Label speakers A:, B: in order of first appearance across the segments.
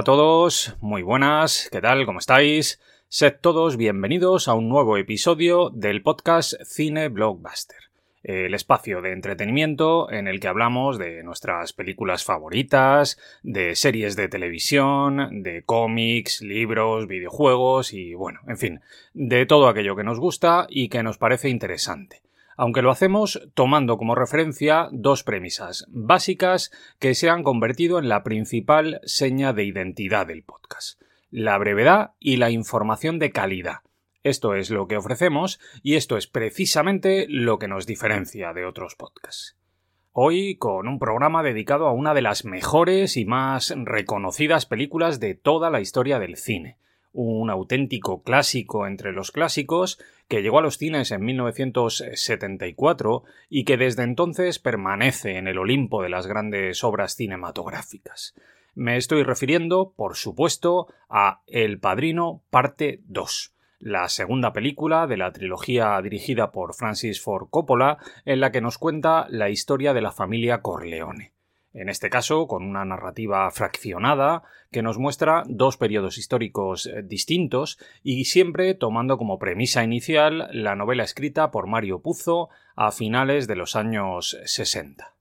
A: a todos, muy buenas, ¿qué tal? ¿Cómo estáis? Sed todos bienvenidos a un nuevo episodio del podcast Cine Blockbuster, el espacio de entretenimiento en el que hablamos de nuestras películas favoritas, de series de televisión, de cómics, libros, videojuegos y bueno, en fin, de todo aquello que nos gusta y que nos parece interesante aunque lo hacemos tomando como referencia dos premisas básicas que se han convertido en la principal seña de identidad del podcast. La brevedad y la información de calidad. Esto es lo que ofrecemos y esto es precisamente lo que nos diferencia de otros podcasts. Hoy con un programa dedicado a una de las mejores y más reconocidas películas de toda la historia del cine, un auténtico clásico entre los clásicos que llegó a los cines en 1974 y que desde entonces permanece en el Olimpo de las grandes obras cinematográficas. Me estoy refiriendo, por supuesto, a El Padrino Parte 2, la segunda película de la trilogía dirigida por Francis Ford Coppola, en la que nos cuenta la historia de la familia Corleone en este caso con una narrativa fraccionada que nos muestra dos periodos históricos eh, distintos y siempre tomando como premisa inicial la novela escrita por Mario Puzo a finales de los años 60.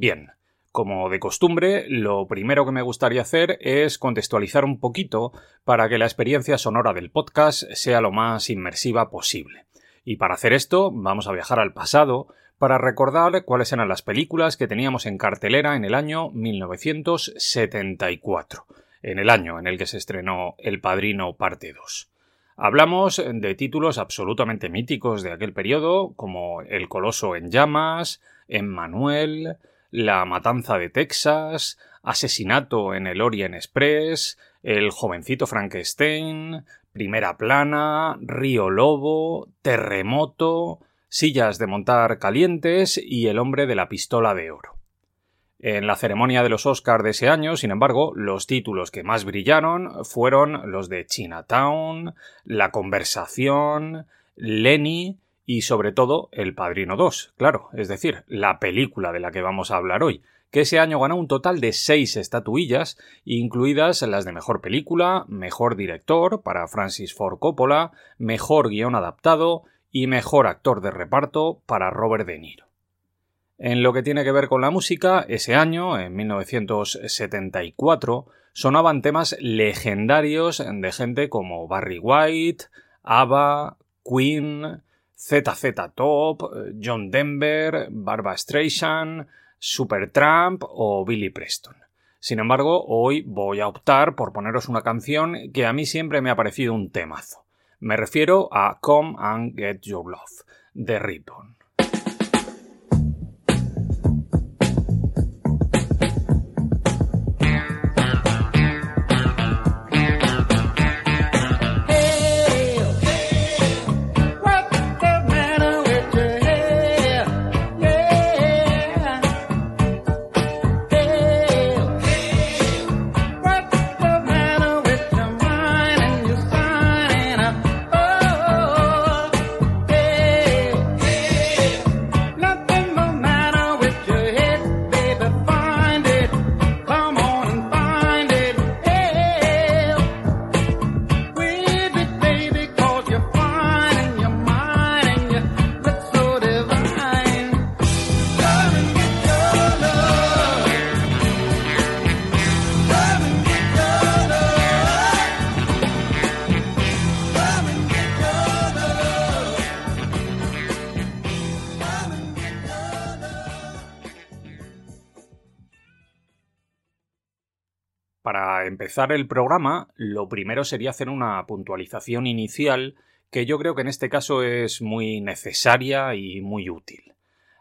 A: Bien, como de costumbre, lo primero que me gustaría hacer es contextualizar un poquito para que la experiencia sonora del podcast sea lo más inmersiva posible. Y para hacer esto, vamos a viajar al pasado para recordar cuáles eran las películas que teníamos en cartelera en el año 1974, en el año en el que se estrenó El Padrino Parte 2. Hablamos de títulos absolutamente míticos de aquel periodo, como El Coloso en Llamas, Emmanuel, la matanza de Texas, Asesinato en el Orient Express, El jovencito Frankenstein, Primera plana, Río Lobo, Terremoto, Sillas de montar calientes y El hombre de la pistola de oro. En la ceremonia de los Oscars de ese año, sin embargo, los títulos que más brillaron fueron los de Chinatown, La conversación, Lenny y sobre todo El Padrino 2, claro, es decir, la película de la que vamos a hablar hoy, que ese año ganó un total de seis estatuillas, incluidas las de Mejor Película, Mejor Director para Francis Ford Coppola, Mejor Guión Adaptado y Mejor Actor de Reparto para Robert De Niro. En lo que tiene que ver con la música, ese año, en 1974, sonaban temas legendarios de gente como Barry White, ABBA, Queen, ZZ Top, John Denver, Barbara Streisand, Supertramp o Billy Preston. Sin embargo, hoy voy a optar por poneros una canción que a mí siempre me ha parecido un temazo. Me refiero a Come and Get Your Love, de Ribbon. Empezar el programa, lo primero sería hacer una puntualización inicial que yo creo que en este caso es muy necesaria y muy útil.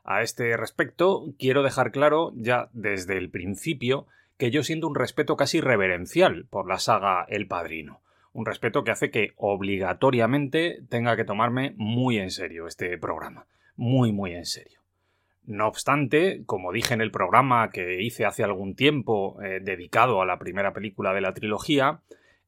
A: A este respecto, quiero dejar claro ya desde el principio que yo siento un respeto casi reverencial por la saga El Padrino. Un respeto que hace que obligatoriamente tenga que tomarme muy en serio este programa. Muy, muy en serio. No obstante, como dije en el programa que hice hace algún tiempo eh, dedicado a la primera película de la trilogía,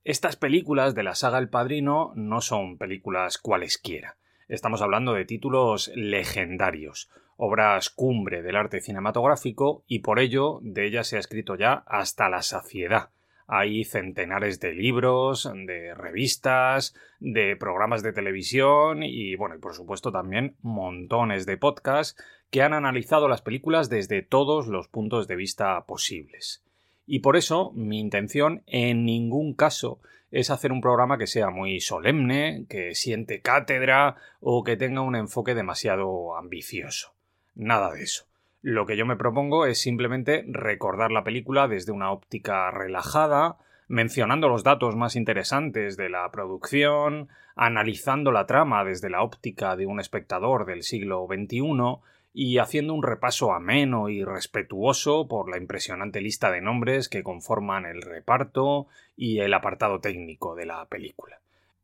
A: estas películas de la saga El Padrino no son películas cualesquiera. Estamos hablando de títulos legendarios, obras cumbre del arte cinematográfico y por ello de ellas se ha escrito ya hasta la saciedad. Hay centenares de libros, de revistas, de programas de televisión y, bueno, y por supuesto también montones de podcasts que han analizado las películas desde todos los puntos de vista posibles. Y por eso mi intención en ningún caso es hacer un programa que sea muy solemne, que siente cátedra o que tenga un enfoque demasiado ambicioso. Nada de eso. Lo que yo me propongo es simplemente recordar la película desde una óptica relajada, mencionando los datos más interesantes de la producción, analizando la trama desde la óptica de un espectador del siglo XXI y haciendo un repaso ameno y respetuoso por la impresionante lista de nombres que conforman el reparto y el apartado técnico de la película.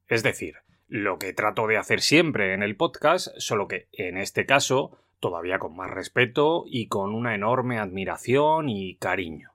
A: Es decir, lo que trato de hacer siempre en el podcast, solo que en este caso todavía con más respeto y con una enorme admiración y cariño.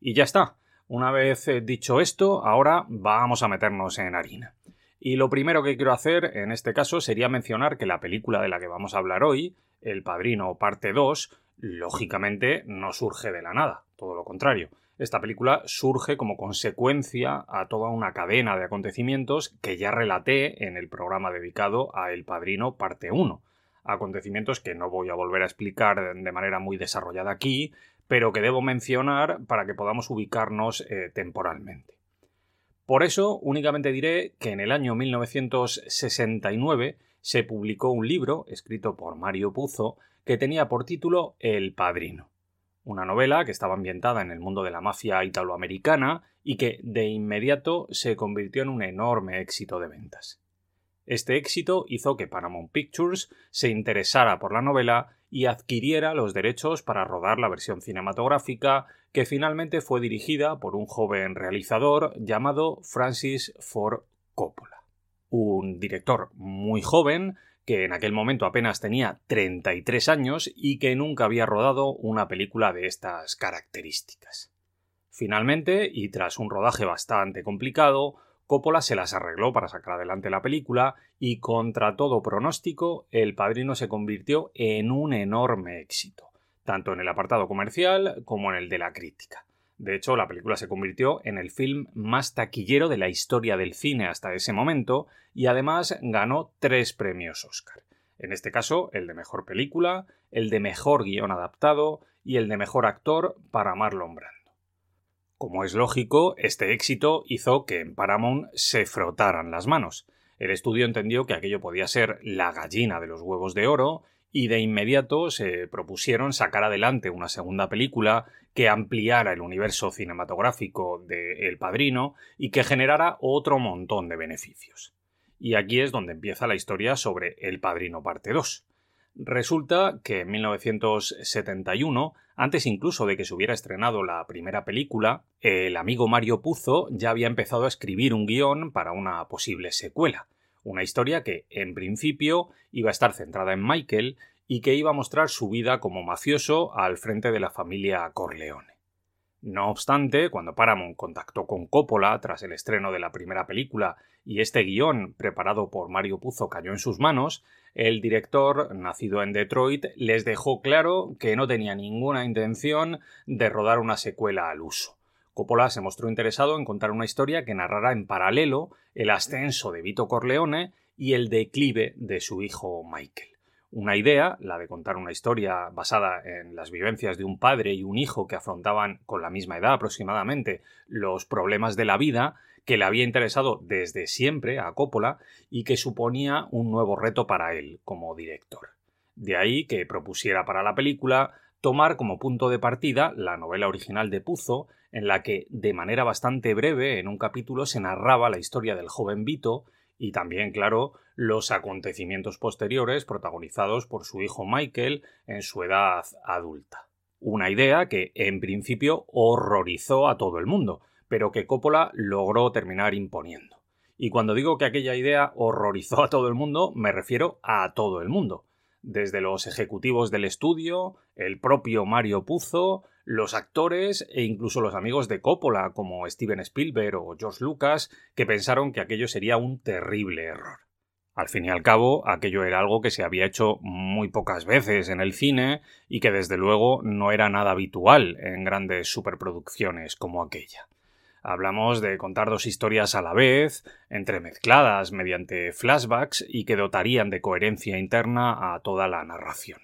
A: Y ya está. Una vez eh, dicho esto, ahora vamos a meternos en harina. Y lo primero que quiero hacer en este caso sería mencionar que la película de la que vamos a hablar hoy, El Padrino parte 2, lógicamente no surge de la nada, todo lo contrario. Esta película surge como consecuencia a toda una cadena de acontecimientos que ya relaté en el programa dedicado a El Padrino parte 1 acontecimientos que no voy a volver a explicar de manera muy desarrollada aquí, pero que debo mencionar para que podamos ubicarnos eh, temporalmente. Por eso únicamente diré que en el año 1969 se publicó un libro escrito por Mario Puzo que tenía por título El Padrino, una novela que estaba ambientada en el mundo de la mafia italoamericana y que de inmediato se convirtió en un enorme éxito de ventas. Este éxito hizo que Paramount Pictures se interesara por la novela y adquiriera los derechos para rodar la versión cinematográfica, que finalmente fue dirigida por un joven realizador llamado Francis Ford Coppola. Un director muy joven, que en aquel momento apenas tenía 33 años y que nunca había rodado una película de estas características. Finalmente, y tras un rodaje bastante complicado, Coppola se las arregló para sacar adelante la película y contra todo pronóstico, El Padrino se convirtió en un enorme éxito, tanto en el apartado comercial como en el de la crítica. De hecho, la película se convirtió en el film más taquillero de la historia del cine hasta ese momento y además ganó tres premios Oscar. En este caso, el de mejor película, el de mejor guion adaptado y el de mejor actor para Marlon Brando. Como es lógico, este éxito hizo que en Paramount se frotaran las manos. El estudio entendió que aquello podía ser la gallina de los huevos de oro y de inmediato se propusieron sacar adelante una segunda película que ampliara el universo cinematográfico de El Padrino y que generara otro montón de beneficios. Y aquí es donde empieza la historia sobre El Padrino parte 2. Resulta que en 1971, antes incluso de que se hubiera estrenado la primera película, el amigo Mario Puzo ya había empezado a escribir un guion para una posible secuela. Una historia que, en principio, iba a estar centrada en Michael y que iba a mostrar su vida como mafioso al frente de la familia Corleone. No obstante, cuando Paramount contactó con Coppola tras el estreno de la primera película y este guion preparado por Mario Puzo cayó en sus manos, el director, nacido en Detroit, les dejó claro que no tenía ninguna intención de rodar una secuela al uso. Coppola se mostró interesado en contar una historia que narrara en paralelo el ascenso de Vito Corleone y el declive de su hijo Michael una idea, la de contar una historia basada en las vivencias de un padre y un hijo que afrontaban con la misma edad aproximadamente los problemas de la vida, que le había interesado desde siempre a Coppola y que suponía un nuevo reto para él como director. De ahí que propusiera para la película tomar como punto de partida la novela original de Puzo, en la que, de manera bastante breve, en un capítulo se narraba la historia del joven Vito y también, claro, los acontecimientos posteriores protagonizados por su hijo Michael en su edad adulta. Una idea que, en principio, horrorizó a todo el mundo, pero que Coppola logró terminar imponiendo. Y cuando digo que aquella idea horrorizó a todo el mundo, me refiero a todo el mundo. Desde los ejecutivos del estudio, el propio Mario Puzo, los actores e incluso los amigos de Coppola, como Steven Spielberg o George Lucas, que pensaron que aquello sería un terrible error. Al fin y al cabo, aquello era algo que se había hecho muy pocas veces en el cine y que desde luego no era nada habitual en grandes superproducciones como aquella. Hablamos de contar dos historias a la vez, entremezcladas mediante flashbacks y que dotarían de coherencia interna a toda la narración.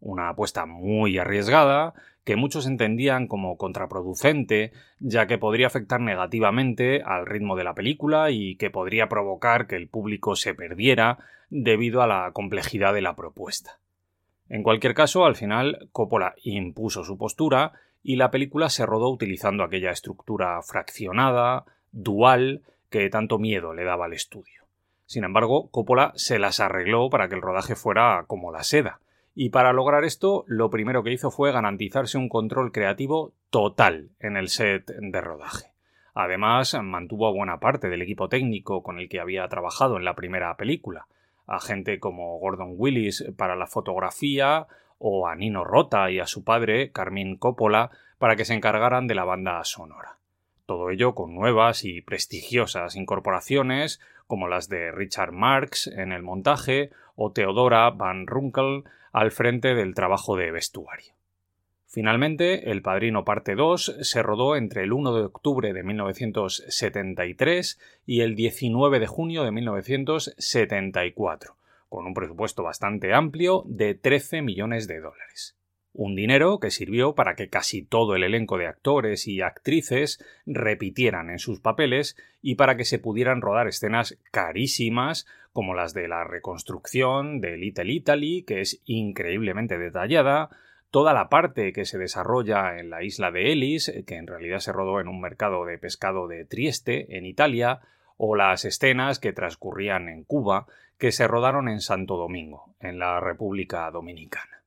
A: Una apuesta muy arriesgada, que muchos entendían como contraproducente, ya que podría afectar negativamente al ritmo de la película y que podría provocar que el público se perdiera debido a la complejidad de la propuesta. En cualquier caso, al final, Coppola impuso su postura y la película se rodó utilizando aquella estructura fraccionada, dual, que tanto miedo le daba al estudio. Sin embargo, Coppola se las arregló para que el rodaje fuera como la seda, y para lograr esto, lo primero que hizo fue garantizarse un control creativo total en el set de rodaje. Además, mantuvo a buena parte del equipo técnico con el que había trabajado en la primera película, a gente como Gordon Willis para la fotografía o a Nino Rota y a su padre, Carmín Coppola, para que se encargaran de la banda sonora. Todo ello con nuevas y prestigiosas incorporaciones como las de Richard Marx en el montaje o Theodora Van Runkel al frente del trabajo de vestuario. Finalmente, El Padrino Parte 2 se rodó entre el 1 de octubre de 1973 y el 19 de junio de 1974, con un presupuesto bastante amplio de 13 millones de dólares. Un dinero que sirvió para que casi todo el elenco de actores y actrices repitieran en sus papeles y para que se pudieran rodar escenas carísimas como las de la reconstrucción de Little Italy, que es increíblemente detallada, toda la parte que se desarrolla en la isla de Elis, que en realidad se rodó en un mercado de pescado de Trieste, en Italia, o las escenas que transcurrían en Cuba, que se rodaron en Santo Domingo, en la República Dominicana.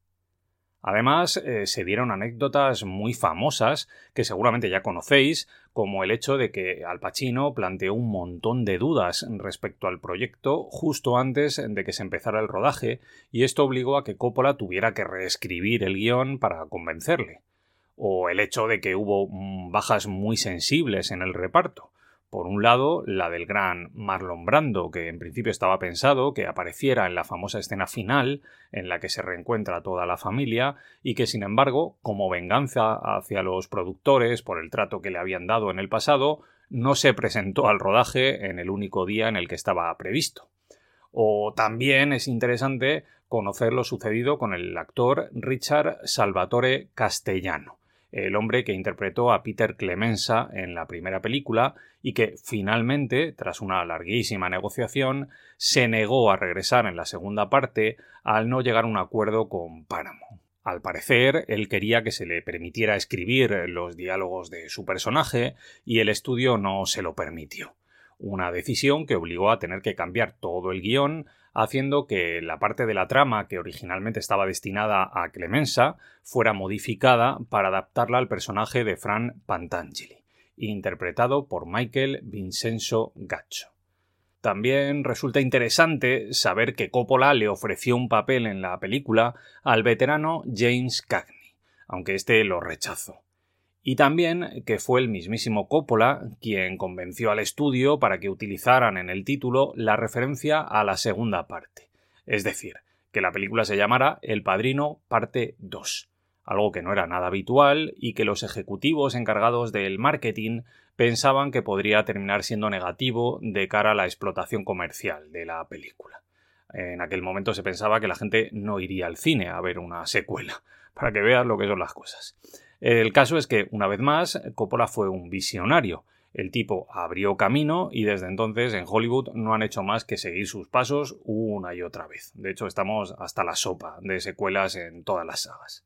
A: Además, eh, se dieron anécdotas muy famosas que seguramente ya conocéis, como el hecho de que Al Pacino planteó un montón de dudas respecto al proyecto justo antes de que se empezara el rodaje, y esto obligó a que Coppola tuviera que reescribir el guion para convencerle. O el hecho de que hubo mm, bajas muy sensibles en el reparto. Por un lado, la del gran Marlon Brando, que en principio estaba pensado que apareciera en la famosa escena final, en la que se reencuentra toda la familia, y que sin embargo, como venganza hacia los productores por el trato que le habían dado en el pasado, no se presentó al rodaje en el único día en el que estaba previsto. O también es interesante conocer lo sucedido con el actor Richard Salvatore Castellano el hombre que interpretó a Peter Clemenza en la primera película y que finalmente, tras una larguísima negociación, se negó a regresar en la segunda parte al no llegar a un acuerdo con Paramount. Al parecer, él quería que se le permitiera escribir los diálogos de su personaje y el estudio no se lo permitió. Una decisión que obligó a tener que cambiar todo el guion, haciendo que la parte de la trama que originalmente estaba destinada a Clemenza fuera modificada para adaptarla al personaje de Fran Pantangeli, interpretado por Michael Vincenzo Gaccio. También resulta interesante saber que Coppola le ofreció un papel en la película al veterano James Cagney, aunque éste lo rechazó y también que fue el mismísimo Coppola quien convenció al estudio para que utilizaran en el título la referencia a la segunda parte, es decir, que la película se llamara El Padrino Parte 2, algo que no era nada habitual y que los ejecutivos encargados del marketing pensaban que podría terminar siendo negativo de cara a la explotación comercial de la película. En aquel momento se pensaba que la gente no iría al cine a ver una secuela, para que veas lo que son las cosas. El caso es que, una vez más, Coppola fue un visionario. El tipo abrió camino y desde entonces en Hollywood no han hecho más que seguir sus pasos una y otra vez. De hecho, estamos hasta la sopa de secuelas en todas las sagas.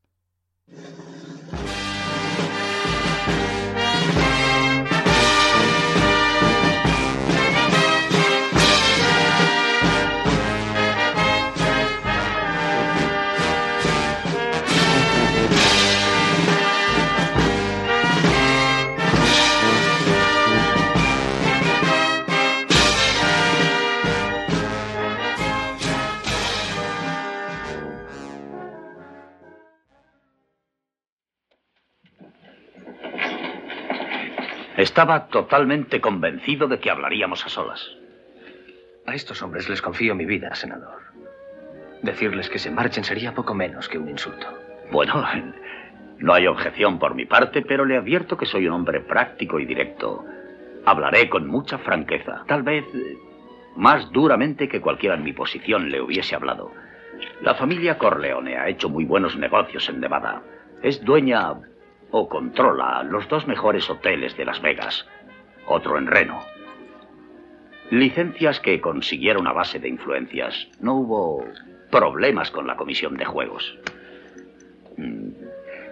B: Estaba totalmente convencido de que hablaríamos a solas.
C: A estos hombres les confío mi vida, senador. Decirles que se marchen sería poco menos que un insulto.
B: Bueno, no hay objeción por mi parte, pero le advierto que soy un hombre práctico y directo. Hablaré con mucha franqueza, tal vez eh, más duramente que cualquiera en mi posición le hubiese hablado. La familia Corleone ha hecho muy buenos negocios en Nevada. Es dueña o controla los dos mejores hoteles de Las Vegas, otro en Reno. Licencias que consiguieron a base de influencias. No hubo problemas con la comisión de juegos. Mm,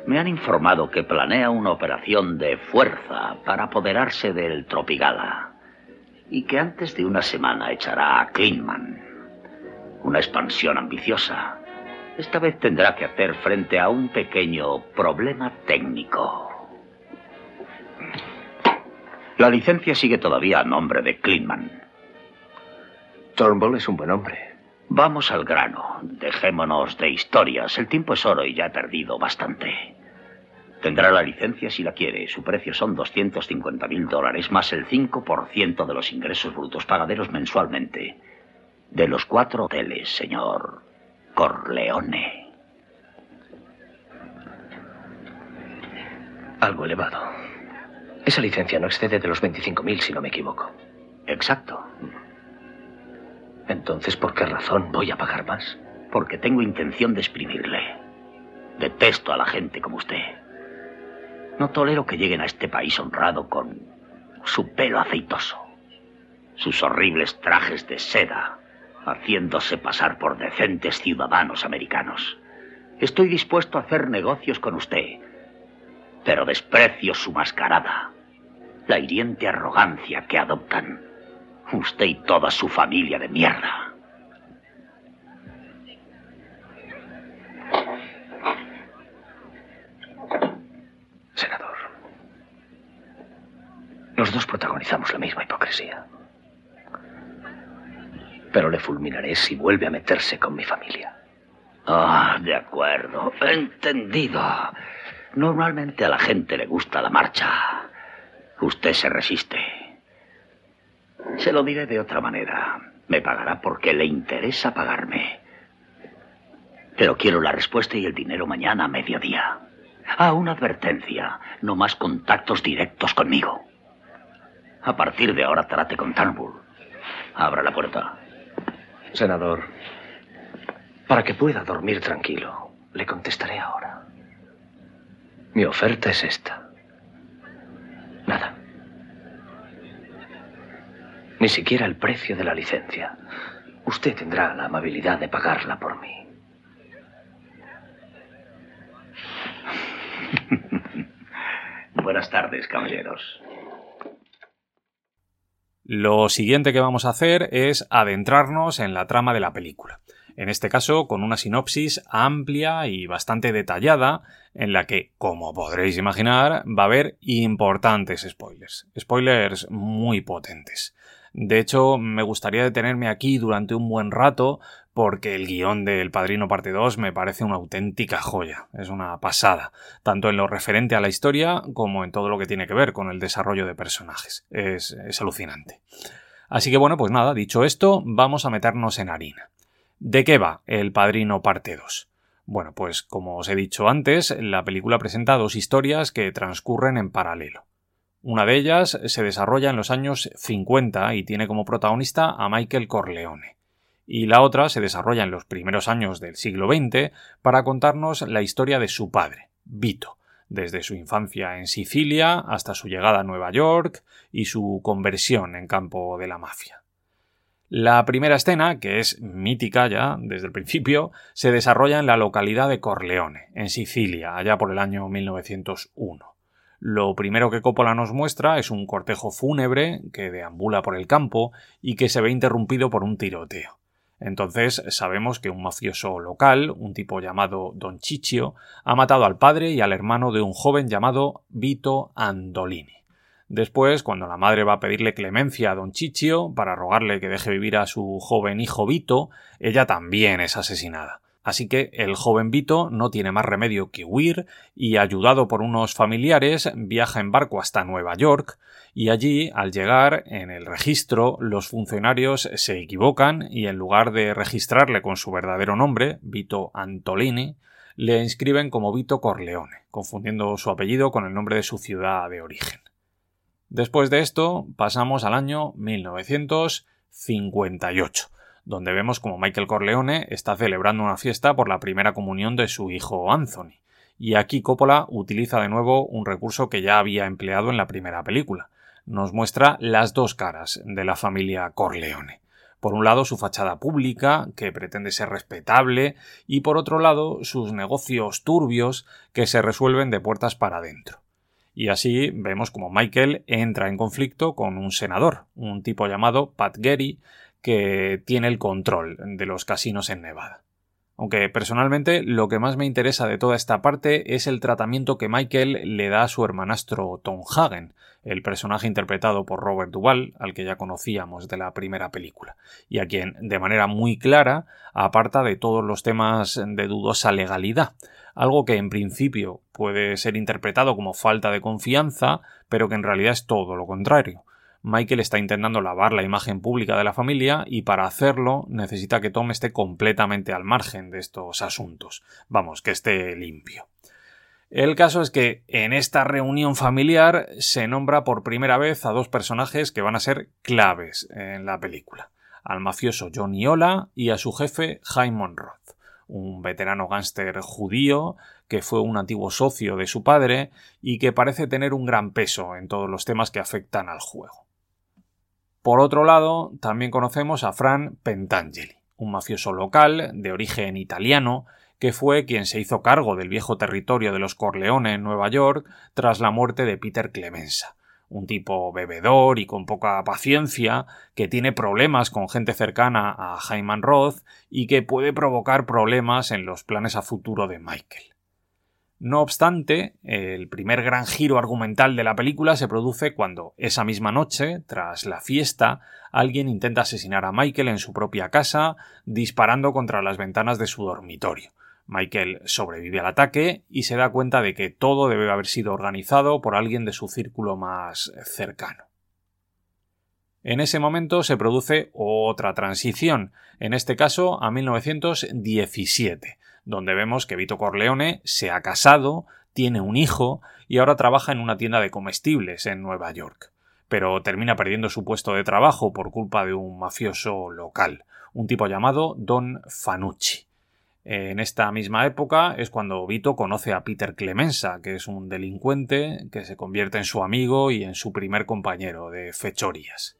B: me han informado que planea una operación de fuerza para apoderarse del Tropigala y que antes de una semana echará a Kleinman. Una expansión ambiciosa esta vez tendrá que hacer frente a un pequeño problema técnico. La licencia sigue todavía a nombre de Kleinman.
C: Turnbull es un buen hombre.
B: Vamos al grano. Dejémonos de historias. El tiempo es oro y ya he perdido bastante. Tendrá la licencia si la quiere. Su precio son 250 mil dólares más el 5% de los ingresos brutos pagaderos mensualmente. De los cuatro hoteles, señor. Corleone.
C: Algo elevado. Esa licencia no excede de los 25.000, si no me equivoco.
B: Exacto.
C: Entonces, ¿por qué razón voy a pagar más?
B: Porque tengo intención de exprimirle. Detesto a la gente como usted. No tolero que lleguen a este país honrado con su pelo aceitoso, sus horribles trajes de seda, haciéndose pasar por decentes ciudadanos americanos. Estoy dispuesto a hacer negocios con usted, pero desprecio su mascarada, la hiriente arrogancia que adoptan usted y toda su familia de mierda.
C: Senador, los dos protagonizamos la misma hipocresía pero le fulminaré si vuelve a meterse con mi familia.
B: Ah, de acuerdo. Entendido. Normalmente a la gente le gusta la marcha. Usted se resiste. Se lo diré de otra manera. Me pagará porque le interesa pagarme. Pero quiero la respuesta y el dinero mañana a mediodía. Ah, una advertencia. No más contactos directos conmigo. A partir de ahora trate con Turnbull. Abra la puerta.
C: Senador, para que pueda dormir tranquilo, le contestaré ahora. Mi oferta es esta. Nada. Ni siquiera el precio de la licencia. Usted tendrá la amabilidad de pagarla por mí.
B: Buenas tardes, caballeros.
A: Lo siguiente que vamos a hacer es adentrarnos en la trama de la película. En este caso, con una sinopsis amplia y bastante detallada, en la que, como podréis imaginar, va a haber importantes spoilers. Spoilers muy potentes. De hecho, me gustaría detenerme aquí durante un buen rato porque el guion del Padrino Parte 2 me parece una auténtica joya, es una pasada, tanto en lo referente a la historia como en todo lo que tiene que ver con el desarrollo de personajes. Es, es alucinante. Así que bueno, pues nada, dicho esto, vamos a meternos en harina. ¿De qué va el Padrino Parte 2? Bueno, pues como os he dicho antes, la película presenta dos historias que transcurren en paralelo. Una de ellas se desarrolla en los años 50 y tiene como protagonista a Michael Corleone. Y la otra se desarrolla en los primeros años del siglo XX para contarnos la historia de su padre, Vito, desde su infancia en Sicilia hasta su llegada a Nueva York y su conversión en campo de la mafia. La primera escena, que es mítica ya desde el principio, se desarrolla en la localidad de Corleone, en Sicilia, allá por el año 1901. Lo primero que Coppola nos muestra es un cortejo fúnebre que deambula por el campo y que se ve interrumpido por un tiroteo. Entonces sabemos que un mafioso local, un tipo llamado Don Ciccio, ha matado al padre y al hermano de un joven llamado Vito Andolini. Después, cuando la madre va a pedirle clemencia a don Chichio para rogarle que deje vivir a su joven hijo Vito, ella también es asesinada. Así que el joven Vito no tiene más remedio que huir y, ayudado por unos familiares, viaja en barco hasta Nueva York y allí, al llegar, en el registro, los funcionarios se equivocan y en lugar de registrarle con su verdadero nombre, Vito Antolini, le inscriben como Vito Corleone, confundiendo su apellido con el nombre de su ciudad de origen. Después de esto, pasamos al año 1958, donde vemos como Michael Corleone está celebrando una fiesta por la primera comunión de su hijo Anthony. Y aquí Coppola utiliza de nuevo un recurso que ya había empleado en la primera película. Nos muestra las dos caras de la familia Corleone. Por un lado, su fachada pública, que pretende ser respetable, y por otro lado, sus negocios turbios, que se resuelven de puertas para adentro. Y así vemos como Michael entra en conflicto con un senador, un tipo llamado Pat Gary, que tiene el control de los casinos en Nevada. Aunque personalmente lo que más me interesa de toda esta parte es el tratamiento que Michael le da a su hermanastro Tom Hagen, el personaje interpretado por Robert Duvall, al que ya conocíamos de la primera película, y a quien de manera muy clara aparta de todos los temas de dudosa legalidad, algo que en principio puede ser interpretado como falta de confianza, pero que en realidad es todo lo contrario. Michael está intentando lavar la imagen pública de la familia y para hacerlo necesita que Tom esté completamente al margen de estos asuntos. Vamos, que esté limpio. El caso es que en esta reunión familiar se nombra por primera vez a dos personajes que van a ser claves en la película. Al mafioso Johnny Ola y a su jefe Jaime Roth un veterano gángster judío que fue un antiguo socio de su padre y que parece tener un gran peso en todos los temas que afectan al juego. Por otro lado, también conocemos a Fran Pentangeli, un mafioso local de origen italiano que fue quien se hizo cargo del viejo territorio de los Corleone en Nueva York tras la muerte de Peter Clemenza, un tipo bebedor y con poca paciencia, que tiene problemas con gente cercana a Hyman Roth y que puede provocar problemas en los planes a futuro de Michael. No obstante, el primer gran giro argumental de la película se produce cuando, esa misma noche, tras la fiesta, alguien intenta asesinar a Michael en su propia casa, disparando contra las ventanas de su dormitorio. Michael sobrevive al ataque y se da cuenta de que todo debe haber sido organizado por alguien de su círculo más cercano. En ese momento se produce otra transición, en este caso a 1917, donde vemos que Vito Corleone se ha casado, tiene un hijo y ahora trabaja en una tienda de comestibles en Nueva York. Pero termina perdiendo su puesto de trabajo por culpa de un mafioso local, un tipo llamado Don Fanucci. En esta misma época es cuando Vito conoce a Peter Clemenza, que es un delincuente que se convierte en su amigo y en su primer compañero de fechorías.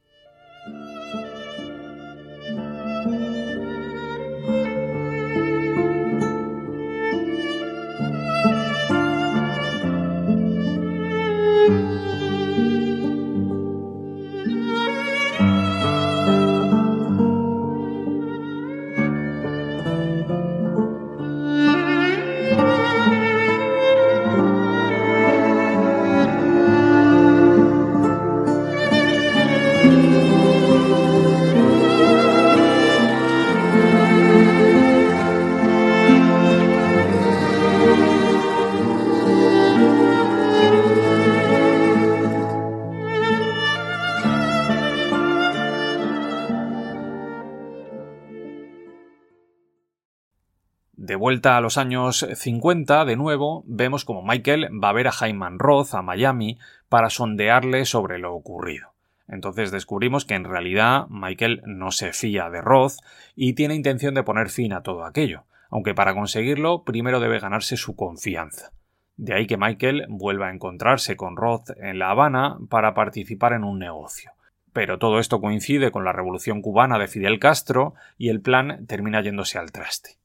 A: Vuelta a los años 50, de nuevo, vemos como Michael va a ver a Jaime Roth a Miami para sondearle sobre lo ocurrido. Entonces descubrimos que en realidad Michael no se fía de Roth y tiene intención de poner fin a todo aquello, aunque para conseguirlo primero debe ganarse su confianza. De ahí que Michael vuelva a encontrarse con Roth en La Habana para participar en un negocio. pero todo esto coincide con la revolución cubana de Fidel Castro y el plan termina yéndose al traste.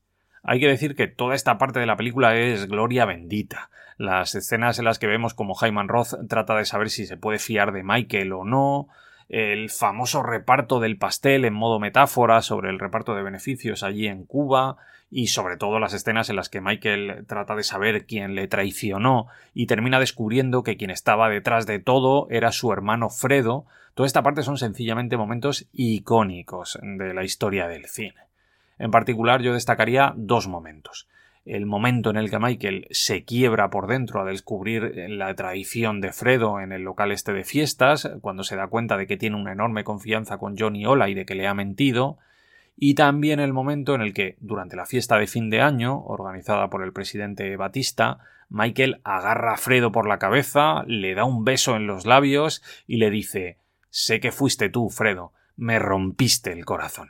A: Hay que decir que toda esta parte de la película es gloria bendita. Las escenas en las que vemos como Hyman Roth trata de saber si se puede fiar de Michael o no, el famoso reparto del pastel en modo metáfora sobre el reparto de beneficios allí en Cuba y sobre todo las escenas en las que Michael trata de saber quién le traicionó y termina descubriendo que quien estaba detrás de todo era su hermano Fredo. Toda esta parte son sencillamente momentos icónicos de la historia del cine. En particular yo destacaría dos momentos el momento en el que Michael se quiebra por dentro a descubrir la traición de Fredo en el local este de fiestas, cuando se da cuenta de que tiene una enorme confianza con Johnny Ola y de que le ha mentido, y también el momento en el que, durante la fiesta de fin de año, organizada por el presidente Batista, Michael agarra a Fredo por la cabeza, le da un beso en los labios y le dice Sé que fuiste tú, Fredo, me rompiste el corazón.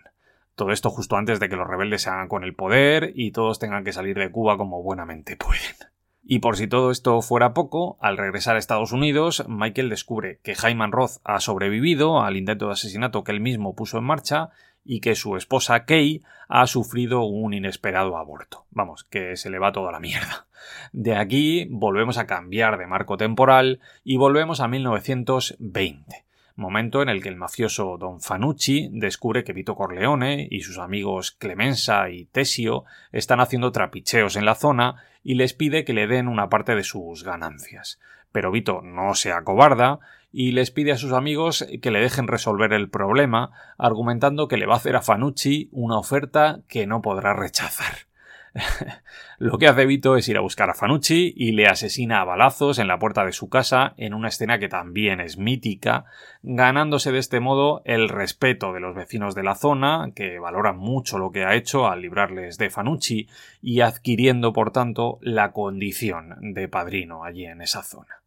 A: Todo esto justo antes de que los rebeldes se hagan con el poder y todos tengan que salir de Cuba como buenamente pueden. Y por si todo esto fuera poco, al regresar a Estados Unidos, Michael descubre que Hyman Roth ha sobrevivido al intento de asesinato que él mismo puso en marcha y que su esposa Kay ha sufrido un inesperado aborto. Vamos, que se le va toda la mierda. De aquí volvemos a cambiar de marco temporal y volvemos a 1920 momento en el que el mafioso Don Fanucci descubre que Vito Corleone y sus amigos Clemenza y Tesio están haciendo trapicheos en la zona y les pide que le den una parte de sus ganancias. Pero Vito no se acobarda y les pide a sus amigos que le dejen resolver el problema, argumentando que le va a hacer a Fanucci una oferta que no podrá rechazar. Lo que hace Vito es ir a buscar a Fanucci y le asesina a balazos en la puerta de su casa en una escena que también es mítica, ganándose de este modo el respeto de los vecinos de la zona, que valoran mucho lo que ha hecho al librarles de Fanucci y adquiriendo por tanto la condición de padrino allí en esa zona.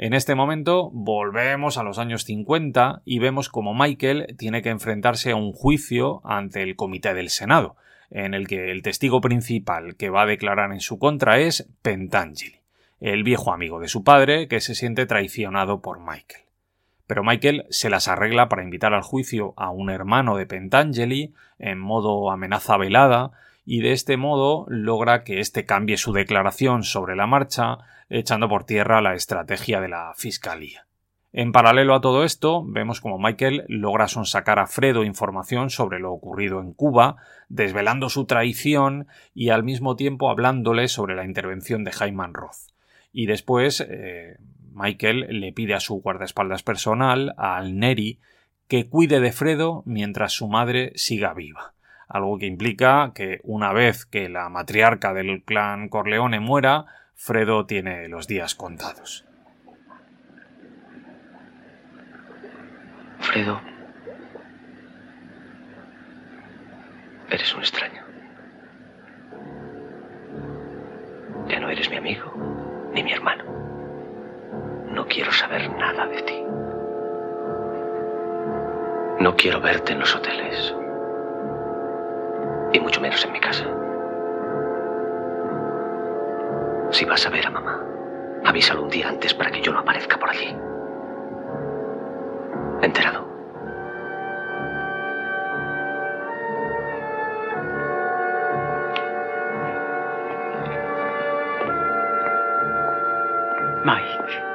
A: En este momento volvemos a los años 50 y vemos como Michael tiene que enfrentarse a un juicio ante el Comité del Senado, en el que el testigo principal que va a declarar en su contra es Pentangeli, el viejo amigo de su padre que se siente traicionado por Michael. Pero Michael se las arregla para invitar al juicio a un hermano de Pentangeli en modo amenaza velada y de este modo logra que éste cambie su declaración sobre la marcha, echando por tierra la estrategia de la Fiscalía. En paralelo a todo esto, vemos como Michael logra sonsacar a Fredo información sobre lo ocurrido en Cuba, desvelando su traición y al mismo tiempo hablándole sobre la intervención de Hyman Roth. Y después, eh, Michael le pide a su guardaespaldas personal, a Neri, que cuide de Fredo mientras su madre siga viva. Algo que implica que una vez que la matriarca del clan Corleone muera, Fredo tiene los días contados.
C: Fredo, eres un extraño. Ya no eres mi amigo ni mi hermano. No quiero saber nada de ti. No quiero verte en los hoteles. Y mucho menos en mi casa. Si vas a ver a mamá, avísalo un día antes para que yo no aparezca por allí. Enterado.
B: Mike.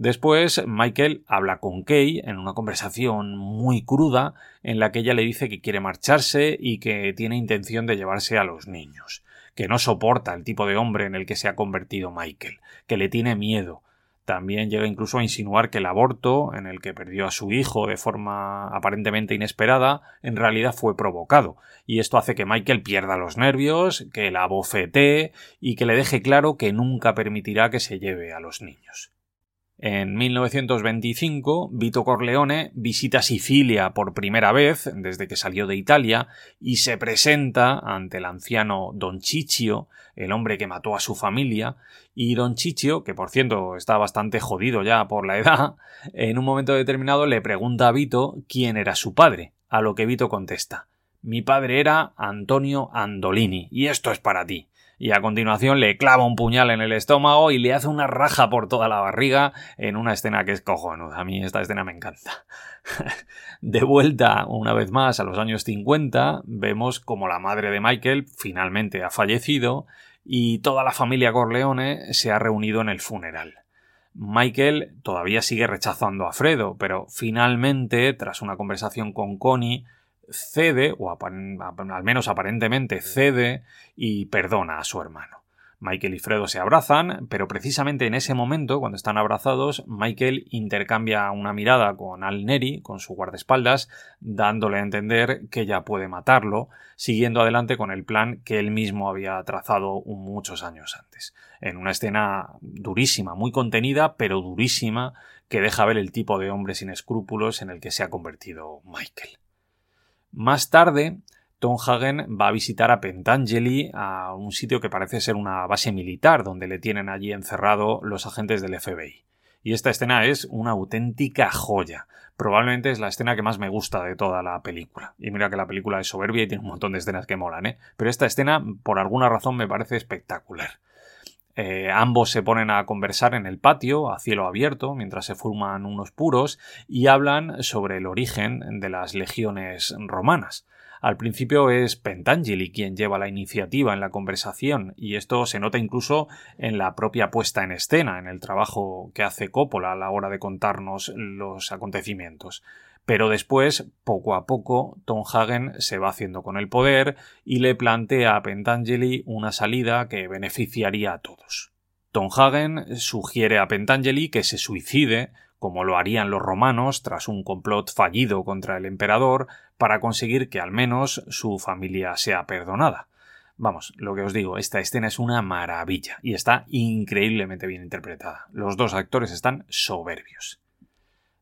A: Después, Michael habla con Kay en una conversación muy cruda en la que ella le dice que quiere marcharse y que tiene intención de llevarse a los niños, que no soporta el tipo de hombre en el que se ha convertido Michael, que le tiene miedo. También llega incluso a insinuar que el aborto, en el que perdió a su hijo de forma aparentemente inesperada, en realidad fue provocado, y esto hace que Michael pierda los nervios, que la abofetee y que le deje claro que nunca permitirá que se lleve a los niños. En 1925, Vito Corleone visita Sicilia por primera vez desde que salió de Italia y se presenta ante el anciano Don Ciccio, el hombre que mató a su familia, y Don Ciccio, que por cierto está bastante jodido ya por la edad, en un momento determinado le pregunta a Vito quién era su padre, a lo que Vito contesta Mi padre era Antonio Andolini, y esto es para ti y a continuación le clava un puñal en el estómago y le hace una raja por toda la barriga en una escena que es cojonuda. A mí esta escena me encanta. de vuelta una vez más a los años 50, vemos como la madre de Michael finalmente ha fallecido y toda la familia Corleone se ha reunido en el funeral. Michael todavía sigue rechazando a Fredo, pero finalmente, tras una conversación con Connie, cede, o al menos aparentemente cede, y perdona a su hermano. Michael y Fredo se abrazan, pero precisamente en ese momento, cuando están abrazados, Michael intercambia una mirada con Al Neri, con su guardaespaldas, dándole a entender que ya puede matarlo, siguiendo adelante con el plan que él mismo había trazado muchos años antes. En una escena durísima, muy contenida, pero durísima, que deja ver el tipo de hombre sin escrúpulos en el que se ha convertido Michael. Más tarde, Tom Hagen va a visitar a Pentangeli, a un sitio que parece ser una base militar, donde le tienen allí encerrado los agentes del FBI. Y esta escena es una auténtica joya. Probablemente es la escena que más me gusta de toda la película. Y mira que la película es soberbia y tiene un montón de escenas que molan, ¿eh? Pero esta escena, por alguna razón, me parece espectacular. Eh, ambos se ponen a conversar en el patio, a cielo abierto, mientras se forman unos puros, y hablan sobre el origen de las legiones romanas. Al principio es Pentangeli quien lleva la iniciativa en la conversación, y esto se nota incluso en la propia puesta en escena, en el trabajo que hace Coppola a la hora de contarnos los acontecimientos. Pero después, poco a poco, Tom Hagen se va haciendo con el poder y le plantea a Pentangeli una salida que beneficiaría a todos. Tom Hagen sugiere a Pentangeli que se suicide, como lo harían los romanos tras un complot fallido contra el emperador, para conseguir que al menos su familia sea perdonada. Vamos, lo que os digo, esta escena es una maravilla y está increíblemente bien interpretada. Los dos actores están soberbios.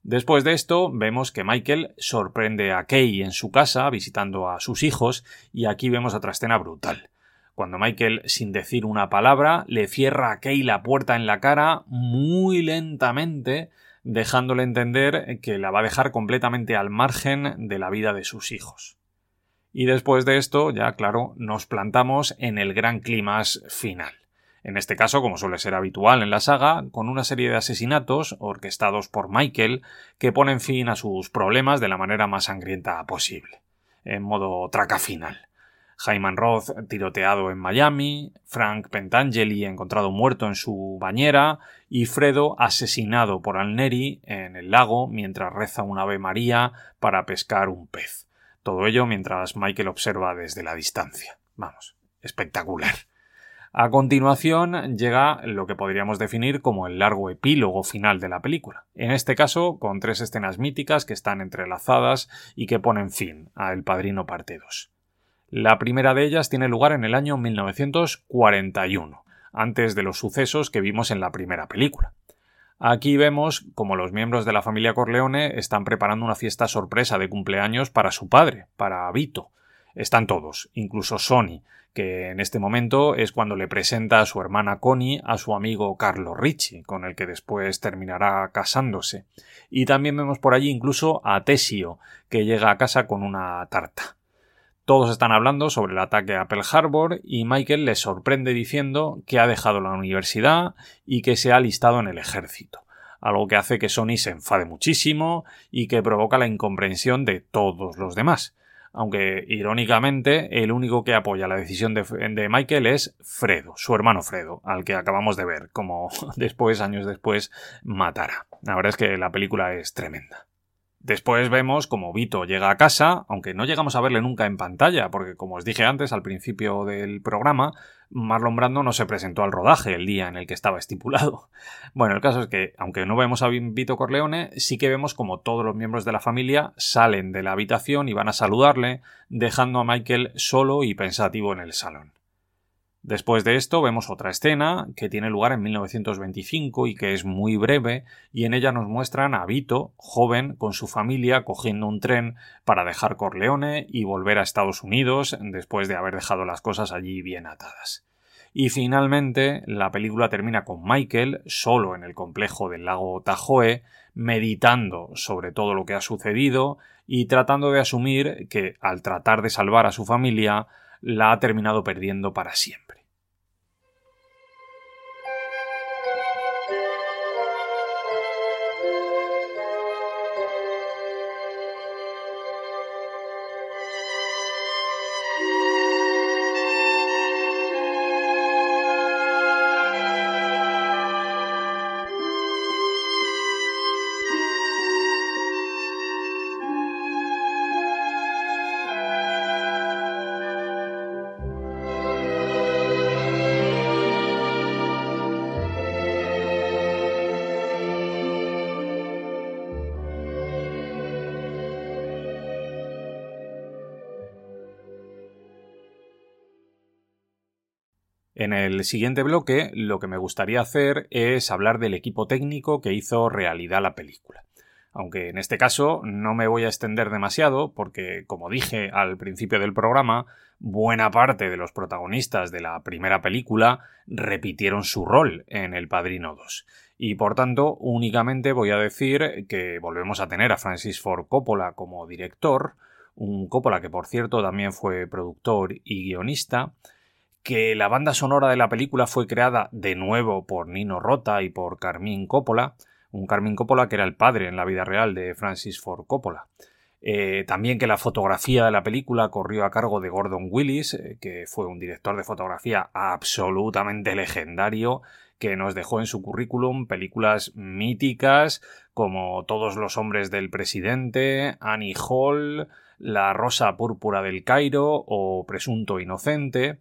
A: Después de esto, vemos que Michael sorprende a Kay en su casa visitando a sus hijos y aquí vemos otra escena brutal. Cuando Michael, sin decir una palabra, le cierra a Kay la puerta en la cara muy lentamente, dejándole entender que la va a dejar completamente al margen de la vida de sus hijos. Y después de esto, ya claro, nos plantamos en el gran clímax final en este caso, como suele ser habitual en la saga, con una serie de asesinatos orquestados por Michael que ponen fin a sus problemas de la manera más sangrienta posible, en modo traca final. Hyman Roth tiroteado en Miami, Frank Pentangeli encontrado muerto en su bañera y Fredo asesinado por Alneri en el lago mientras reza un ave María para pescar un pez. Todo ello mientras Michael observa desde la distancia. Vamos, espectacular. A continuación llega lo que podríamos definir como el largo epílogo final de la película, en este caso con tres escenas míticas que están entrelazadas y que ponen fin a El Padrino Parte 2. La primera de ellas tiene lugar en el año 1941, antes de los sucesos que vimos en la primera película. Aquí vemos como los miembros de la familia Corleone están preparando una fiesta sorpresa de cumpleaños para su padre, para Vito. Están todos, incluso Sony, que en este momento es cuando le presenta a su hermana Connie a su amigo Carlo Ricci, con el que después terminará casándose. Y también vemos por allí incluso a Tesio, que llega a casa con una tarta. Todos están hablando sobre el ataque a Pearl Harbor y Michael les sorprende diciendo que ha dejado la universidad y que se ha alistado en el ejército algo que hace que Sony se enfade muchísimo y que provoca la incomprensión de todos los demás aunque irónicamente el único que apoya la decisión de, Michael es Fredo, su hermano Fredo, al que acabamos de ver, como después, años después, matará. La verdad es que la película es tremenda. Después vemos como Vito llega a casa, aunque no llegamos a verle nunca en pantalla, porque como os dije antes al principio del programa, Marlon Brando no se presentó al rodaje el día en el que estaba estipulado. Bueno, el caso es que, aunque no vemos a Vito Corleone, sí que vemos como todos los miembros de la familia salen de la habitación y van a saludarle, dejando a Michael solo y pensativo en el salón. Después de esto vemos otra escena que tiene lugar en 1925 y que es muy breve y en ella nos muestran a Vito, joven, con su familia cogiendo un tren para dejar Corleone y volver a Estados Unidos después de haber dejado las cosas allí bien atadas. Y finalmente la película termina con Michael solo en el complejo del lago Tahoe, meditando sobre todo lo que ha sucedido y tratando de asumir que al tratar de salvar a su familia la ha terminado perdiendo para siempre. En el siguiente bloque lo que me gustaría hacer es hablar del equipo técnico que hizo realidad la película. Aunque en este caso no me voy a extender demasiado porque, como dije al principio del programa, buena parte de los protagonistas de la primera película repitieron su rol en El Padrino 2. Y por tanto, únicamente voy a decir que volvemos a tener a Francis Ford Coppola como director, un Coppola que por cierto también fue productor y guionista, que la banda sonora de la película fue creada de nuevo por Nino Rota y por Carmín Coppola, un Carmín Coppola que era el padre en la vida real de Francis Ford Coppola. Eh, también que la fotografía de la película corrió a cargo de Gordon Willis, eh, que fue un director de fotografía absolutamente legendario, que nos dejó en su currículum películas míticas como Todos los hombres del presidente, Annie Hall, La rosa púrpura del Cairo o Presunto inocente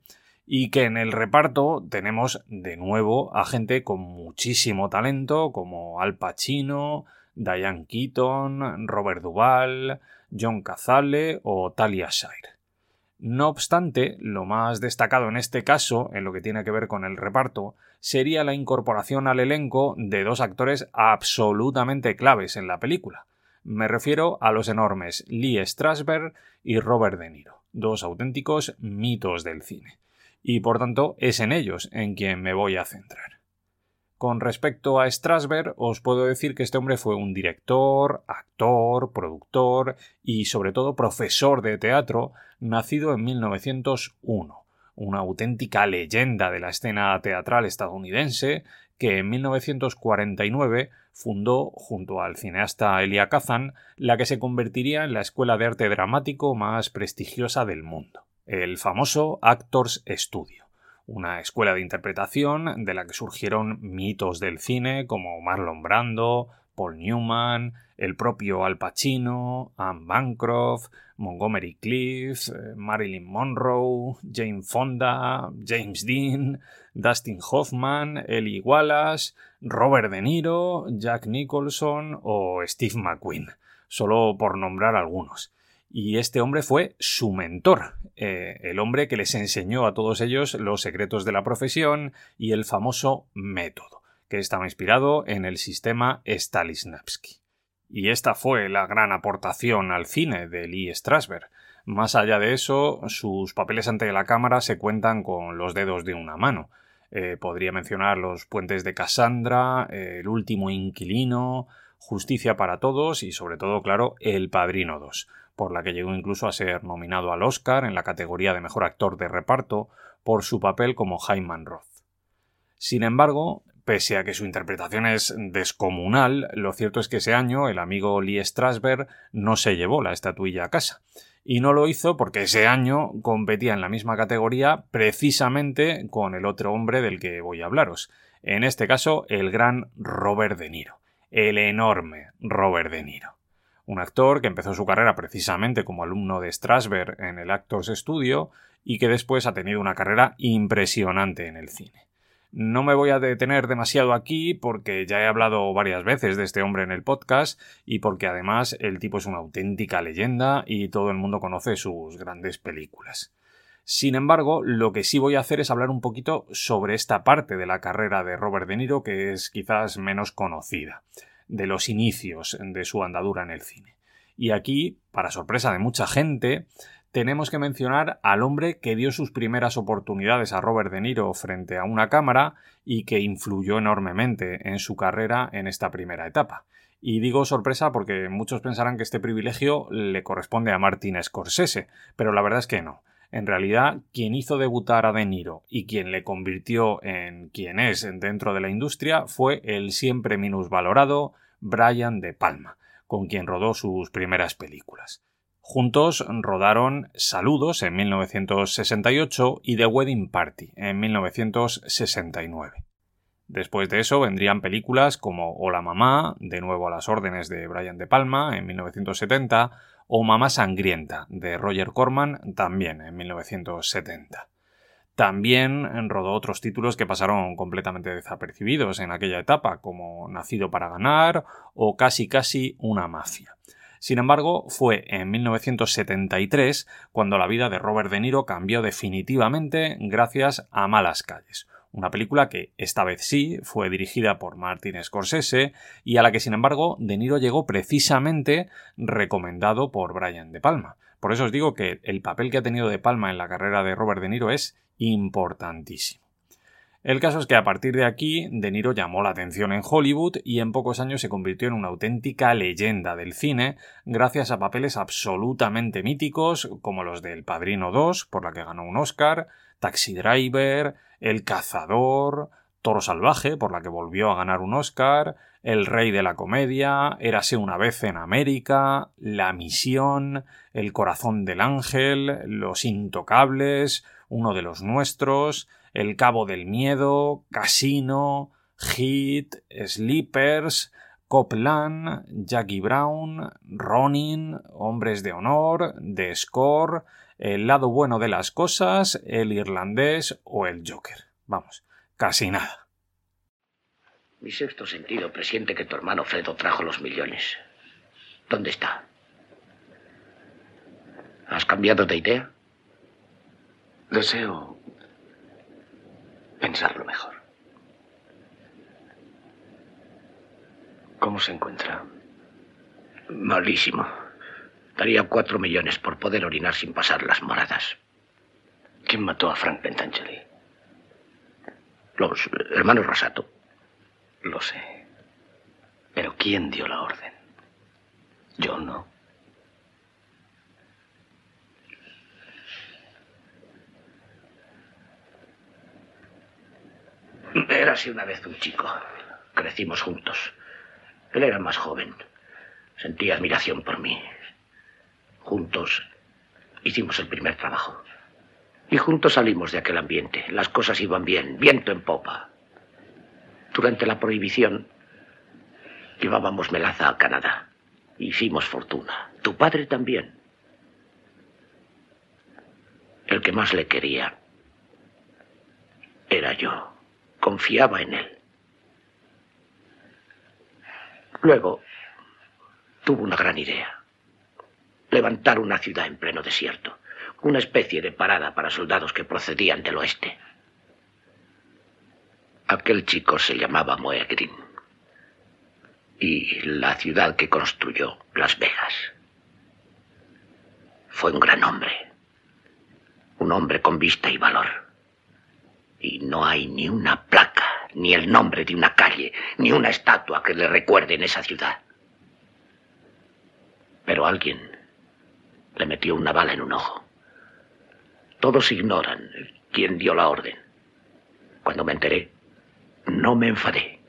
A: y que en el reparto tenemos de nuevo a gente con muchísimo talento como Al Pacino, Diane Keaton, Robert Duvall, John Cazale o Talia Shire. No obstante, lo más destacado en este caso, en lo que tiene que ver con el reparto, sería la incorporación al elenco de dos actores absolutamente claves en la película. Me refiero a los enormes Lee Strasberg y Robert De Niro, dos auténticos mitos del cine y por tanto es en ellos en quien me voy a centrar. Con respecto a Strasberg, os puedo decir que este hombre fue un director, actor, productor y sobre todo profesor de teatro, nacido en 1901, una auténtica leyenda de la escena teatral estadounidense que en 1949 fundó, junto al cineasta Elia Kazan, la que se convertiría en la escuela de arte dramático más prestigiosa del mundo el famoso Actors Studio, una escuela de interpretación de la que surgieron mitos del cine como Marlon Brando, Paul Newman, el propio Al Pacino, Anne Bancroft, Montgomery Cliff, eh, Marilyn Monroe, Jane Fonda, James Dean, Dustin Hoffman, Ellie Wallace, Robert De Niro, Jack Nicholson o Steve McQueen, solo por nombrar algunos y este hombre fue su mentor, eh, el hombre que les enseñó a todos ellos los secretos de la profesión y el famoso método, que estaba inspirado en el sistema Stanislavski. Y esta fue la gran aportación al cine de Lee Strasberg. Más allá de eso, sus papeles ante la cámara se cuentan con los dedos de una mano. Eh, podría mencionar los puentes de Cassandra, El último inquilino, Justicia para todos y sobre todo, claro, El Padrino 2 por la que llegó incluso a ser nominado al Oscar en la categoría de Mejor Actor de Reparto por su papel como Hyman Roth. Sin embargo, pese a que su interpretación es descomunal, lo cierto es que ese año el amigo Lee Strasberg no se llevó la estatuilla a casa. Y no lo hizo porque ese año competía en la misma categoría precisamente con el otro hombre del que voy a hablaros. En este caso, el gran Robert De Niro. El enorme Robert De Niro un actor que empezó su carrera precisamente como alumno de Strasberg en el Actors Studio y que después ha tenido una carrera impresionante en el cine. No me voy a detener demasiado aquí porque ya he hablado varias veces de este hombre en el podcast y porque además el tipo es una auténtica leyenda y todo el mundo conoce sus grandes películas. Sin embargo, lo que sí voy a hacer es hablar un poquito sobre esta parte de la carrera de Robert De Niro que es quizás menos conocida, de los inicios de su andadura en el cine. Y aquí, para sorpresa de mucha gente, tenemos que mencionar al hombre que dio sus primeras oportunidades a Robert De Niro frente a una cámara y que influyó enormemente en su carrera en esta primera etapa. Y digo sorpresa porque muchos pensarán que este privilegio le corresponde a Martin Scorsese, pero la verdad es que no. En realidad, quien hizo debutar a De Niro y quien le convirtió en quien es dentro de la industria fue el siempre minusvalorado Brian De Palma, con quien rodó sus primeras películas. Juntos rodaron Saludos en 1968 y The Wedding Party en 1969. Después de eso vendrían películas como Hola Mamá, de nuevo a las órdenes de Brian De Palma en 1970, o Mamá Sangrienta, de Roger Corman, también en 1970. También rodó otros títulos que pasaron completamente desapercibidos en aquella etapa, como Nacido para ganar o Casi casi una mafia. Sin embargo, fue en 1973 cuando la vida de Robert De Niro cambió definitivamente gracias a Malas Calles, una película que esta vez sí fue dirigida por Martin Scorsese y a la que sin embargo De Niro llegó precisamente recomendado por Brian De Palma. Por eso os digo que el papel que ha tenido De Palma en la carrera de Robert De Niro es importantísimo. El caso es que a partir de aquí, De Niro llamó la atención en Hollywood y en pocos años se convirtió en una auténtica leyenda del cine, gracias a papeles absolutamente míticos como los de El Padrino 2, por la que ganó un Oscar, Taxi Driver, El Cazador, Toro Salvaje, por la que volvió a ganar un Oscar, El Rey de la Comedia, Érase una vez en América, La Misión, El Corazón del Ángel, Los Intocables, Uno de los Nuestros, El Cabo del Miedo, Casino, Hit, Sleepers, Copland, Jackie Brown, Ronin, Hombres de Honor, The Score, el lado bueno de las cosas, el irlandés o el Joker. Vamos, casi nada.
D: Mi sexto sentido presiente que tu hermano Fredo trajo los millones. ¿Dónde está? ¿Has cambiado de idea?
C: Deseo pensarlo mejor. ¿Cómo se encuentra?
D: Malísimo. Daría cuatro millones por poder orinar sin pasar las moradas.
C: ¿Quién mató a Frank Pentangeli?
D: Los hermanos Rosato.
C: Lo sé. Pero ¿quién dio la orden? Yo no.
D: Era así una vez un chico. Crecimos juntos. Él era más joven. Sentía admiración por mí. Juntos hicimos el primer trabajo. Y juntos salimos de aquel ambiente. Las cosas iban bien, viento en popa. Durante la prohibición llevábamos melaza a Canadá. Hicimos fortuna. Tu padre también. El que más le quería era yo. Confiaba en él. Luego tuvo una gran idea levantar una ciudad en pleno desierto, una especie de parada para soldados que procedían del oeste. Aquel chico se llamaba Moegrin y la ciudad que construyó, Las Vegas. Fue un gran hombre, un hombre con vista y valor. Y no hay ni una placa, ni el nombre de una calle, ni una estatua que le recuerde en esa ciudad. Pero alguien le metió una bala en un ojo. Todos ignoran quién dio la orden. Cuando me enteré, no me enfadé.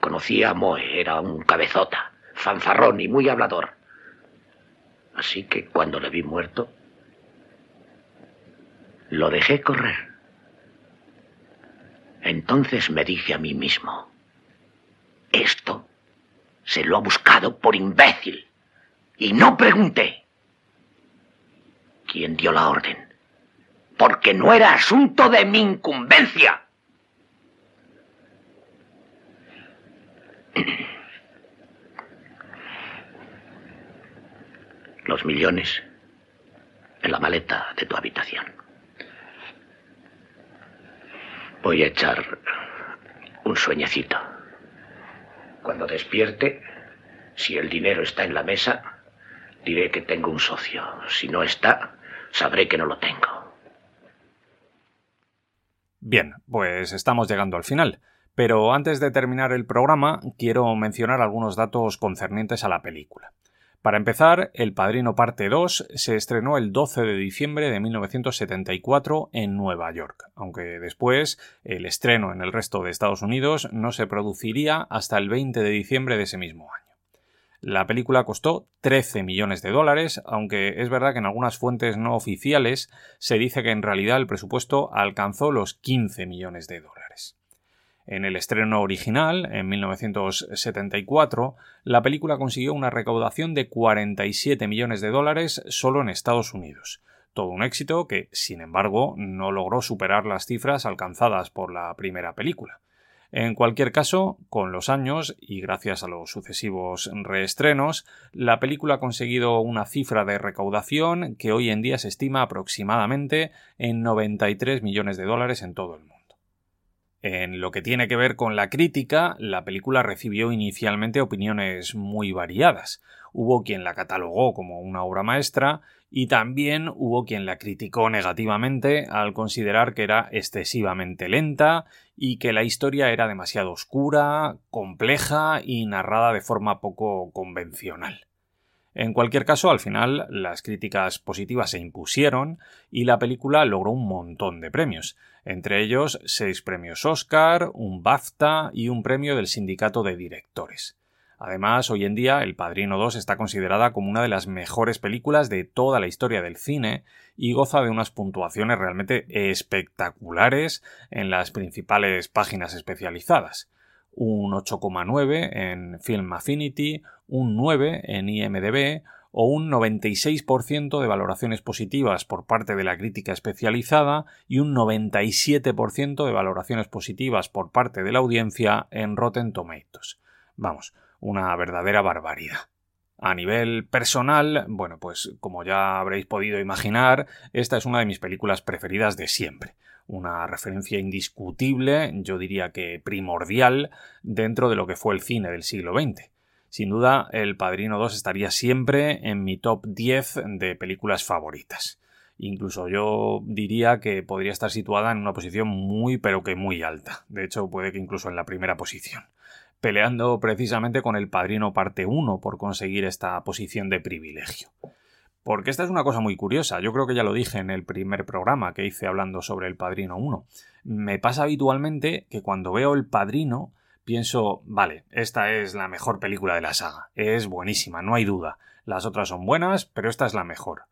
D: Conocí a Moe, era un cabezota, fanfarrón y muy hablador. Así que cuando le vi muerto, lo dejé correr. Entonces me dije a mí mismo, esto se lo ha buscado por imbécil. Y no pregunté quién dio la orden, porque no era asunto de mi incumbencia. Los millones en la maleta de tu habitación.
B: Voy a echar un sueñecito. Cuando despierte, si el dinero está en la mesa, diré que tengo un socio. Si no está, sabré que no lo tengo.
A: Bien, pues estamos llegando al final. Pero antes de terminar el programa, quiero mencionar algunos datos concernientes a la película. Para empezar, El Padrino Parte 2 se estrenó el 12 de diciembre de 1974 en Nueva York, aunque después el estreno en el resto de Estados Unidos no se produciría hasta el 20 de diciembre de ese mismo año. La película costó 13 millones de dólares, aunque es verdad que en algunas fuentes no oficiales se dice que en realidad el presupuesto alcanzó los 15 millones de dólares. En el estreno original, en 1974, la película consiguió una recaudación de 47 millones de dólares solo en Estados Unidos. Todo un éxito que, sin embargo, no logró superar las cifras alcanzadas por la primera película. En cualquier caso, con los años y gracias a los sucesivos reestrenos, la película ha conseguido una cifra de recaudación que hoy en día se estima aproximadamente en 93 millones de dólares en todo el mundo. En lo que tiene que ver con la crítica, la película recibió inicialmente opiniones muy variadas. Hubo quien la catalogó como una obra maestra y también hubo quien la criticó negativamente al considerar que era excesivamente lenta y que la historia era demasiado oscura, compleja y narrada de forma poco convencional. En cualquier caso, al final las críticas positivas se impusieron y la película logró un montón de premios, entre ellos seis premios Oscar, un BAFTA y un premio del Sindicato de Directores. Además, hoy en día El Padrino 2 está considerada como una de las mejores películas de toda la historia del cine y goza de unas puntuaciones realmente espectaculares en las principales páginas especializadas un 8,9 en Film Affinity, un 9 en IMDB o un 96% de valoraciones positivas por parte de la crítica especializada y un 97% de valoraciones positivas por parte de la audiencia en Rotten Tomatoes. Vamos, una verdadera barbaridad. A nivel personal, bueno, pues como ya habréis podido imaginar, esta es una de mis películas preferidas de siempre una referencia indiscutible, yo diría que primordial, dentro de lo que fue el cine del siglo XX. Sin duda, El Padrino 2 estaría siempre en mi top 10 de películas favoritas. Incluso yo diría que podría estar situada en una posición muy pero que muy alta. De hecho, puede que incluso en la primera posición. Peleando precisamente con El Padrino parte 1 por conseguir esta posición de privilegio. Porque esta es una cosa muy curiosa. Yo creo que ya lo dije en el primer programa que hice hablando sobre El Padrino 1. Me pasa habitualmente que cuando veo El Padrino pienso, vale, esta es la mejor película de la saga. Es buenísima, no hay duda. Las otras son buenas, pero esta es la mejor.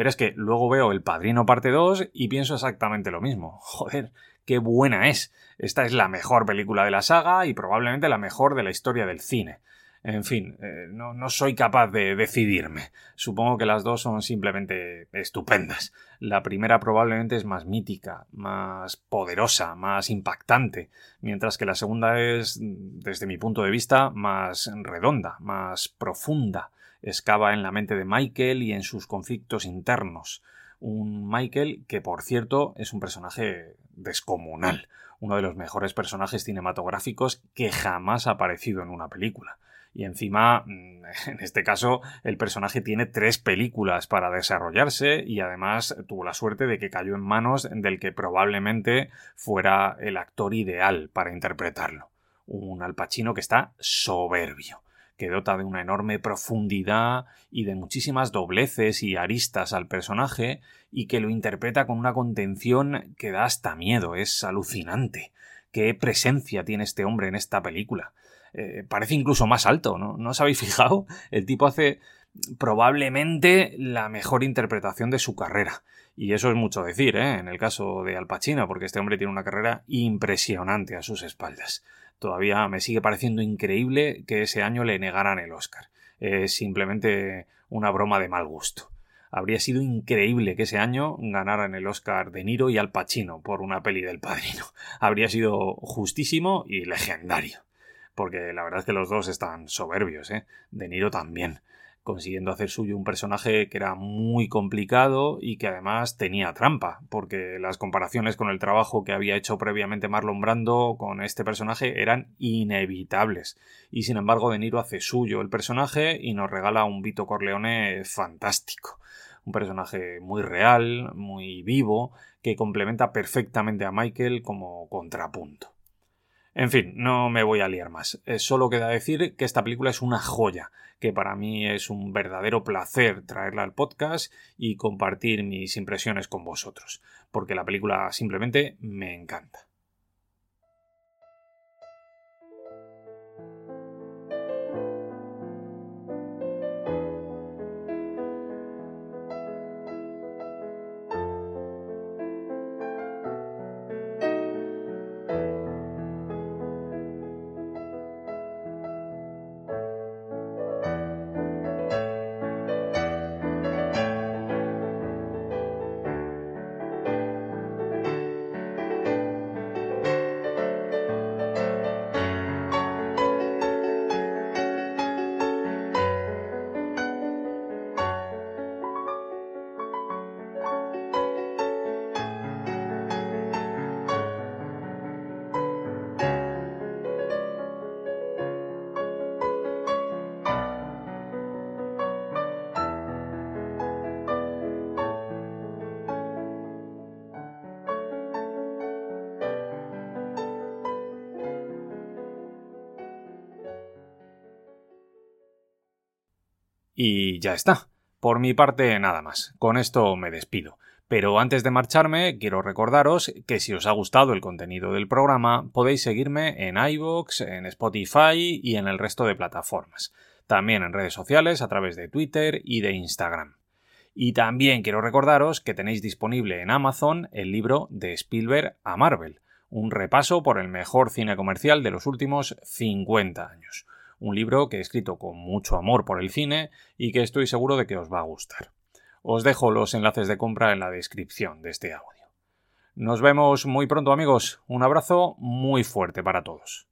A: Pero es que luego veo El Padrino parte 2 y pienso exactamente lo mismo. Joder, qué buena es. Esta es la mejor película de la saga y probablemente la mejor de la historia del cine. En fin, eh, no, no, soy capaz de decidirme. Supongo que las dos son simplemente estupendas. La primera probablemente es más mítica, más poderosa, más impactante, mientras que la segunda es, desde mi punto de vista, más redonda, más profunda. Excava en la mente de Michael y en sus conflictos internos. Un Michael que, por cierto, es un personaje descomunal, uno de los mejores personajes cinematográficos que jamás ha aparecido en una película y encima, mm, en este caso, el personaje tiene tres películas para desarrollarse y además tuvo la suerte de que cayó en manos del que probablemente fuera el actor ideal para interpretarlo. Un Al Pacino que está soberbio que dota de una enorme profundidad y de muchísimas dobleces y aristas al personaje y que lo interpreta con una contención que da hasta miedo, es alucinante. Qué presencia tiene este hombre en esta película. Eh, parece incluso más alto, ¿no? ¿No os habéis fijado? El tipo hace probablemente la mejor interpretación de su carrera. Y eso es mucho decir, ¿eh? En el caso de Al Pacino, porque este hombre tiene una carrera impresionante a sus espaldas. Todavía me sigue pareciendo increíble que ese año le negaran el Oscar. Es simplemente una broma de mal gusto. Habría sido increíble que ese año ganaran el Oscar De Niro y Al Pacino por una peli del padrino. Habría sido justísimo y legendario porque la verdad es que los dos están soberbios, ¿eh? De Niro también. Consiguiendo hacer suyo un personaje que era muy complicado y que además tenía trampa, porque las comparaciones con el trabajo que había hecho previamente Marlon Brando con este personaje eran inevitables. Y sin embargo, De Niro hace suyo el personaje y nos regala un Vito Corleone fantástico. Un personaje muy real, muy vivo, que complementa perfectamente a Michael como contrapunto. En fin, no me voy a liar más. Eh, solo queda decir que esta película es una joya, que para mí es un verdadero placer traerla al podcast y compartir mis impresiones con vosotros, porque la película simplemente me encanta. Y ya está. Por mi parte, nada más. Con esto me despido. Pero antes de marcharme, quiero recordaros que si os ha gustado el contenido del programa, podéis seguirme en iVoox, en Spotify y en el resto de plataformas. También en redes sociales a través de Twitter y de Instagram. Y también quiero recordaros que tenéis disponible en Amazon el libro de Spielberg a Marvel, un repaso por el mejor cine comercial de los últimos 50 años un libro que he escrito con mucho amor por el cine y que estoy seguro de que os va a gustar. Os dejo los enlaces de compra en la descripción de este audio. Nos vemos muy pronto amigos, un abrazo muy fuerte para todos.